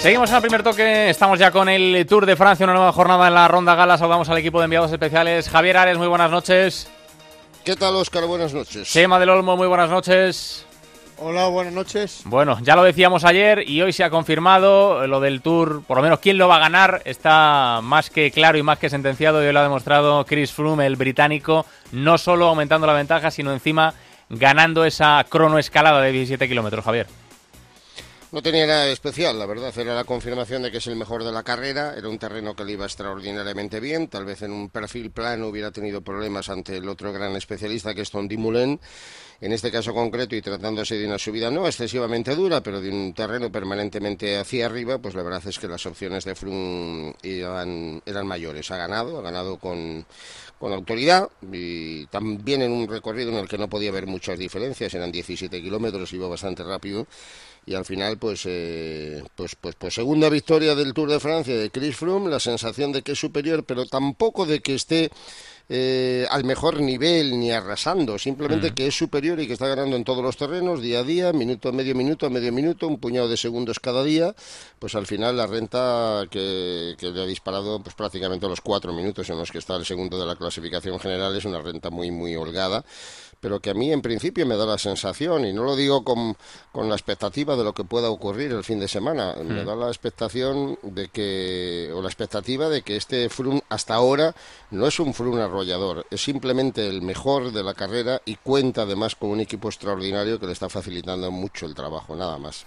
Seguimos en el primer toque, estamos ya con el Tour de Francia, una nueva jornada en la ronda gala. Saludamos al equipo de enviados especiales. Javier Ares, muy buenas noches. ¿Qué tal, Óscar? Buenas noches. Chema del Olmo, muy buenas noches. Hola, buenas noches. Bueno, ya lo decíamos ayer y hoy se ha confirmado lo del Tour, por lo menos quién lo va a ganar, está más que claro y más que sentenciado y hoy lo ha demostrado Chris Froome, el británico, no solo aumentando la ventaja, sino encima ganando esa cronoescalada de 17 kilómetros, Javier. No tenía nada especial, la verdad. Era la confirmación de que es el mejor de la carrera. Era un terreno que le iba extraordinariamente bien. Tal vez en un perfil plano hubiera tenido problemas ante el otro gran especialista que es Tom Dumoulin. En este caso concreto y tratándose de una subida no excesivamente dura, pero de un terreno permanentemente hacia arriba, pues la verdad es que las opciones de Froome eran, eran mayores. Ha ganado, ha ganado con, con autoridad y también en un recorrido en el que no podía haber muchas diferencias. Eran 17 kilómetros, iba bastante rápido y al final pues, eh, pues, pues, pues segunda victoria del Tour de Francia de Chris Froome, la sensación de que es superior, pero tampoco de que esté eh, al mejor nivel ni arrasando, simplemente que es superior y que está ganando en todos los terrenos, día a día, minuto a medio minuto, a medio minuto, un puñado de segundos cada día, pues al final la renta que, que le ha disparado pues prácticamente los cuatro minutos en los que está el segundo de la clasificación general es una renta muy, muy holgada pero que a mí en principio me da la sensación, y no lo digo con, con la expectativa de lo que pueda ocurrir el fin de semana, me da la expectación de que, o la expectativa de que este Froome hasta ahora no es un Froome es simplemente el mejor de la carrera y cuenta además con un equipo extraordinario que le está facilitando mucho el trabajo, nada más.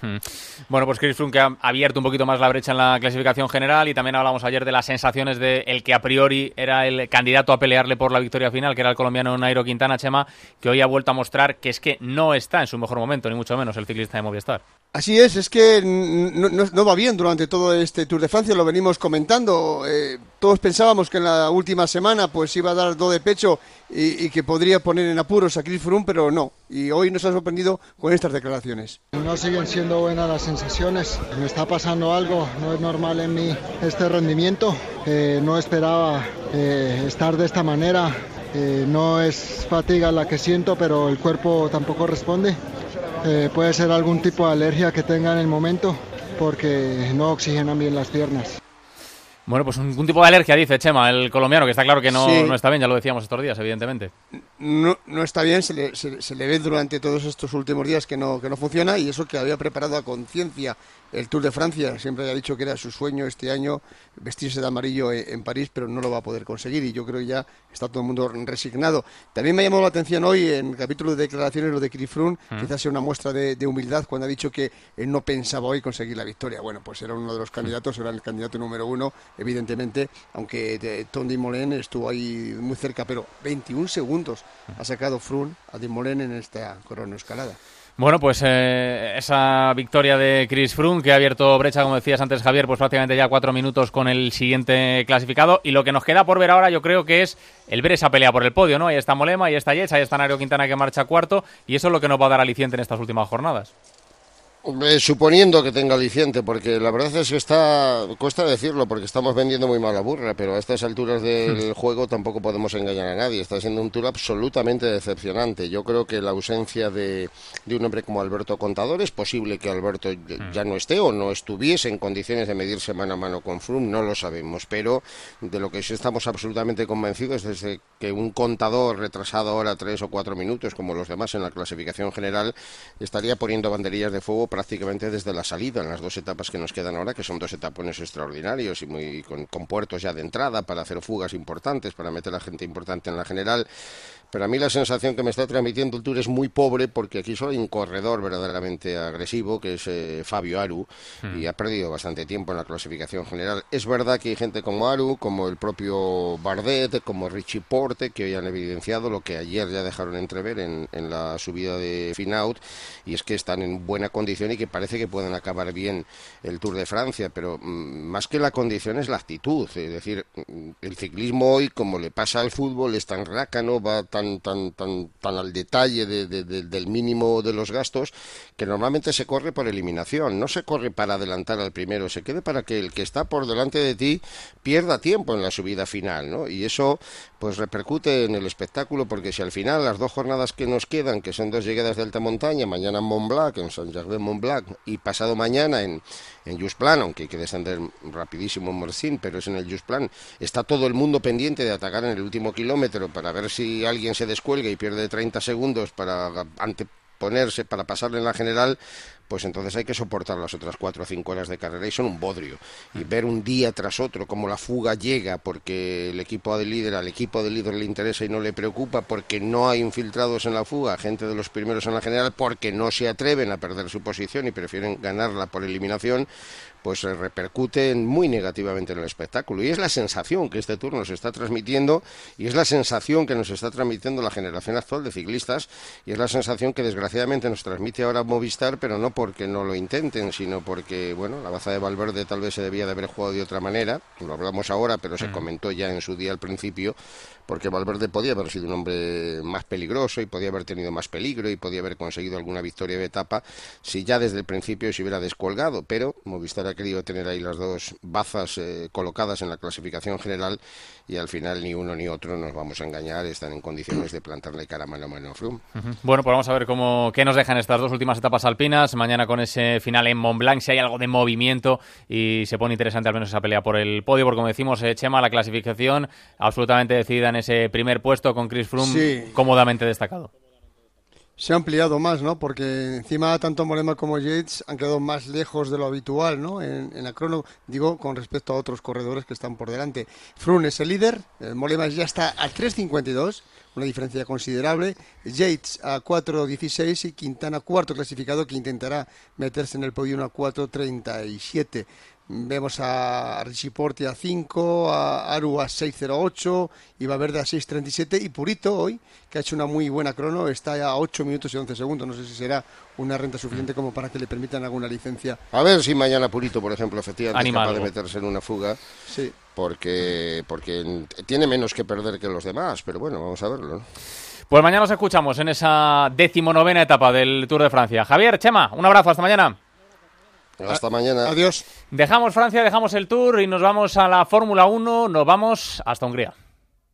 Bueno, pues Chris Froome ha abierto un poquito más la brecha en la clasificación general y también hablamos ayer de las sensaciones de el que a priori era el candidato a pelearle por la victoria final, que era el colombiano Nairo Quintana Chema, que hoy ha vuelto a mostrar que es que no está en su mejor momento, ni mucho menos el ciclista de Movistar. Así es, es que no, va bien durante todo este Tour de Francia, lo venimos comentando. Eh, todos pensábamos que en la última semana pues iba a dar do de pecho y, que podría poner en apuros a Chris Froome, pero no. Y hoy nos ha sorprendido con estas declaraciones. No siguen siendo buenas las sensaciones, me está pasando algo, no es normal en mí este rendimiento. Eh, no esperaba eh, estar de esta manera, eh, no es fatiga la que siento, pero el cuerpo tampoco responde. Eh, puede ser algún tipo de alergia que tenga en el momento porque no oxigenan bien las piernas. Bueno, pues un, tipo de alergia, dice Chema, el colombiano, que está claro que no, no, está bien, ya lo decíamos estos días, evidentemente. No, no está bien, se le, se le, ve durante todos estos últimos días que no, que no funciona y eso que había preparado a conciencia el Tour de Francia. Siempre ha dicho que era su sueño este año vestirse de amarillo e, en París, pero no lo va a poder conseguir y yo creo que ya está todo el mundo resignado. También me ha llamado la atención hoy en el capítulo de declaraciones lo de Kirifrun, mm. quizás sea una muestra de, humildad cuando ha dicho que él no pensaba hoy conseguir la victoria. Bueno, pues era uno de los candidatos, era el candidato número uno, evidentemente, aunque Tony Molen estuvo ahí muy cerca, pero 21 segundos ha sacado Frun a Molen en esta cronoescalada. Bueno, pues eh, esa victoria de Chris Froome que ha abierto brecha, como decías antes Javier, pues prácticamente ya cuatro minutos con el siguiente clasificado. Y lo que nos queda por ver ahora yo creo que es el ver esa pelea por el podio, ¿no? Ahí está Molema, ahí está Yates, ahí está Nairo Quintana que marcha cuarto y eso es lo que nos va a dar aliciente en estas últimas jornadas suponiendo que tenga aliciente, porque la verdad es que está, cuesta decirlo, porque estamos vendiendo muy mala burra, pero a estas alturas del juego tampoco podemos engañar a nadie. Está siendo un tour absolutamente decepcionante. Yo creo que la ausencia de, de un hombre como Alberto Contador es posible que Alberto ya hmm. no esté o no estuviese en condiciones de medirse mano a mano con Froome, no lo sabemos, pero de lo que sí estamos absolutamente convencidos es de que un contador retrasado ahora tres o cuatro minutos, como los demás en la clasificación general, estaría poniendo banderillas de fuego prácticamente desde la salida en las dos etapas que nos quedan ahora, que son dos etapones extraordinarios y muy con, con puertos ya de entrada para hacer fugas importantes, para meter a gente importante en la general. Pero a mí la sensación que me está transmitiendo el Tour es muy pobre porque aquí solo hay un corredor verdaderamente agresivo, que es eh, Fabio Aru, y hmm. ha perdido bastante tiempo en la clasificación general. Es verdad que hay gente como Aru, como el propio Bardet, como Richie Porte, que hoy han evidenciado lo que ayer ya dejaron entrever en, en la subida de Finaut, y es que están en buena condición y que parece que pueden acabar bien el Tour de Francia, pero mm, más que la condición es la actitud. Es decir, mm, el ciclismo hoy, como le pasa al fútbol, es tan rácano, va tan tan, tan, tan, al detalle del mínimo de los gastos que normalmente se corre por eliminación. No se corre para adelantar al primero, se quede para que el que está por delante de ti pierda tiempo en la subida final, ¿no? Y eso pues repercute en el espectáculo porque si al final las dos jornadas que nos quedan, que son dos llegadas de alta montaña, mañana en Mont Blanc, en Jacques de Mont Blanc y pasado mañana en, en Just Plan, aunque hay que descender rapidísimo en Morcín, pero es en el Just Plan, está todo el mundo pendiente de atacar en el último kilómetro para ver si alguien se descuelga y pierde 30 segundos para anteponerse, para pasarle en la general, pues entonces hay que soportar las otras cuatro o cinco horas de carrera y son un bodrio. Y ver un día tras otro cómo la fuga llega porque el equipo del líder, al equipo del líder le interesa y no le preocupa porque no hay infiltrados en la fuga, gente de los primeros en la general, porque no se atreven a perder su posición y prefieren ganarla por eliminación, pues se repercute muy negativamente en el espectáculo. Y es la sensación que este tour nos está transmitiendo y es la sensación que nos está transmitiendo la generación actual de ciclistas y es la sensación que desgraciadamente nos transmite ahora Movistar, pero no porque no lo intenten, sino porque, bueno, la baza de Valverde tal vez se debía de haber jugado de otra manera, lo hablamos ahora, pero se mm. comentó ya en su día al principio, porque Valverde podía haber sido un hombre más peligroso y podía haber tenido más peligro y podía haber conseguido alguna victoria de etapa si ya desde el principio se hubiera descolgado, pero Movistar ha querido tener ahí las dos bazas eh, colocadas en la clasificación general y al final ni uno ni otro nos vamos a engañar, están en condiciones de plantarle cara mano a mano a Froome. Bueno, pues vamos a ver cómo, qué nos dejan estas dos últimas etapas alpinas, mañana con ese final en Mont Blanc, si hay algo de movimiento y se pone interesante al menos esa pelea por el podio, porque como decimos, eh, Chema, la clasificación absolutamente decidida en ese primer puesto con Chris Froome cómodamente destacado. Se ha ampliado más, ¿no? Porque encima tanto Molema como Yates han quedado más lejos de lo habitual, ¿no? En, la crono, digo, con respecto a otros corredores que están por delante. Froome es el líder, Molema ya está a 3.52, una diferencia considerable. Yates a 4.16 y Quintana cuarto clasificado que intentará meterse en el podio a 4.37. Vemos a Richie Porte a 5, a Aru a 6.08, y Verde a 6.37 y Purito hoy, que ha hecho una muy buena crono, está a 8 minutos y 11 segundos. No sé si será una renta suficiente como para que le permitan alguna licencia. A ver si mañana Purito, por ejemplo, efectivamente es capaz de meterse en una fuga. Sí. Porque, porque tiene menos que perder que los demás, pero bueno, vamos a verlo. Pues mañana nos escuchamos en esa decimonovena etapa del Tour de Francia. Javier, Chema, un abrazo, hasta mañana. Hasta mañana. Adiós. Dejamos Francia, dejamos el Tour y nos vamos a la Fórmula 1, nos vamos hasta Hungría.